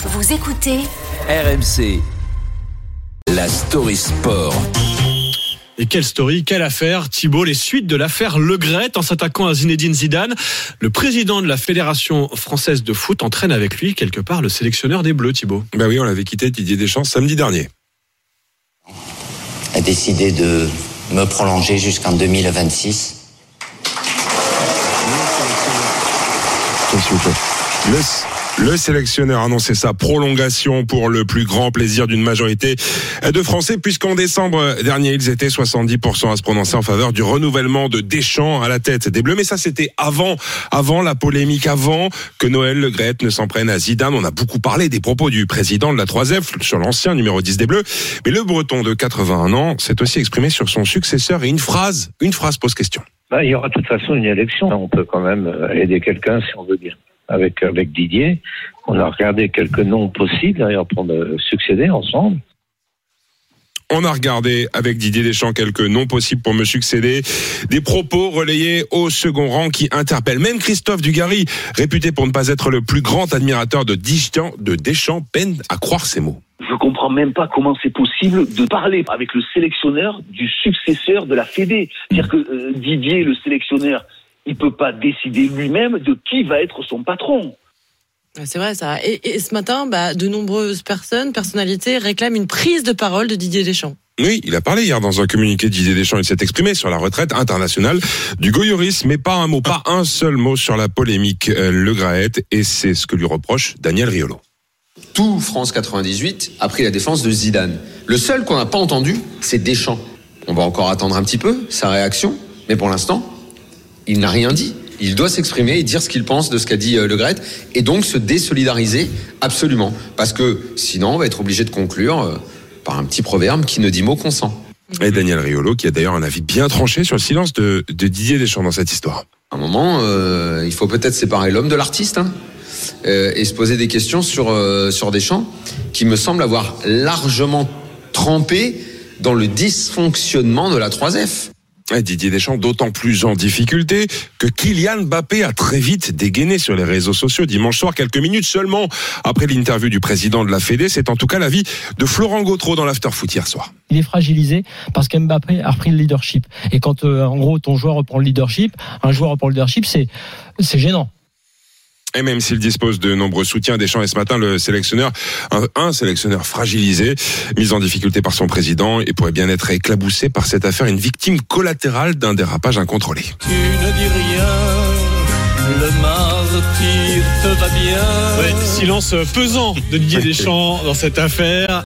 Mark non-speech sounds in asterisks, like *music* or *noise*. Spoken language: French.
Vous écoutez RMC. La story sport. Et quelle story, quelle affaire, Thibault, les suites de l'affaire Le Gret en s'attaquant à Zinedine Zidane. Le président de la Fédération française de foot entraîne avec lui quelque part le sélectionneur des Bleus, Thibault. Ben oui, on l'avait quitté Didier Deschamps samedi dernier. a décidé de me prolonger jusqu'en 2026. S'il vous plaît. Le, le sélectionneur a annoncé sa prolongation pour le plus grand plaisir d'une majorité de Français, puisqu'en décembre dernier, ils étaient 70% à se prononcer en faveur du renouvellement de Deschamps à la tête des Bleus. Mais ça, c'était avant, avant la polémique, avant que Noël Le Gret ne s'en prenne à Zidane. On a beaucoup parlé des propos du président de la 3F sur l'ancien numéro 10 des Bleus. Mais le Breton de 81 ans s'est aussi exprimé sur son successeur et une phrase, une phrase pose question. Bah, il y aura de toute façon une élection. On peut quand même aider quelqu'un si on veut bien. Avec, avec Didier, on a regardé quelques noms possibles d'ailleurs pour me succéder ensemble. On a regardé avec Didier Deschamps quelques noms possibles pour me succéder. Des propos relayés au second rang qui interpellent. Même Christophe Dugarry, réputé pour ne pas être le plus grand admirateur de Deschamps, de Deschamps peine à croire ces mots. Je comprends même pas comment c'est possible de parler avec le sélectionneur du successeur de la Fédé. C'est-à-dire que euh, Didier, le sélectionneur, il peut pas décider lui-même de qui va être son patron. C'est vrai ça. Et, et ce matin, bah, de nombreuses personnes, personnalités réclament une prise de parole de Didier Deschamps. Oui, il a parlé hier dans un communiqué Didier Deschamps. Il s'est exprimé sur la retraite internationale du Goyoris, mais pas un mot, pas un seul mot sur la polémique euh, Le Graët. Et c'est ce que lui reproche Daniel Riolo. Tout France 98 a pris la défense de Zidane. Le seul qu'on n'a pas entendu, c'est Deschamps. On va encore attendre un petit peu sa réaction, mais pour l'instant, il n'a rien dit. Il doit s'exprimer et dire ce qu'il pense de ce qu'a dit euh, Le Gret et donc se désolidariser absolument. Parce que sinon, on va être obligé de conclure euh, par un petit proverbe qui ne dit mot consent. Et Daniel Riolo, qui a d'ailleurs un avis bien tranché sur le silence de, de Didier Deschamps dans cette histoire. À un moment, euh, il faut peut-être séparer l'homme de l'artiste hein, euh, et se poser des questions sur, euh, sur Deschamps, qui me semble avoir largement trempé dans le dysfonctionnement de la 3F. Et Didier Deschamps d'autant plus en difficulté que Kylian Mbappé a très vite dégainé sur les réseaux sociaux dimanche soir, quelques minutes seulement après l'interview du président de la Fédé. C'est en tout cas l'avis de Florent Gautreau dans l'after-foot hier soir. Il est fragilisé parce qu'Mbappé a repris le leadership. Et quand, euh, en gros, ton joueur reprend le leadership, un joueur reprend le leadership, c'est, c'est gênant. Et même s'il dispose de nombreux soutiens, Deschamps est ce matin le sélectionneur, un, un, sélectionneur fragilisé, mis en difficulté par son président et pourrait bien être éclaboussé par cette affaire, une victime collatérale d'un dérapage incontrôlé. Tu ne dis rien, le martyr te va bien. Ouais, silence pesant de Didier *laughs* Deschamps dans cette affaire.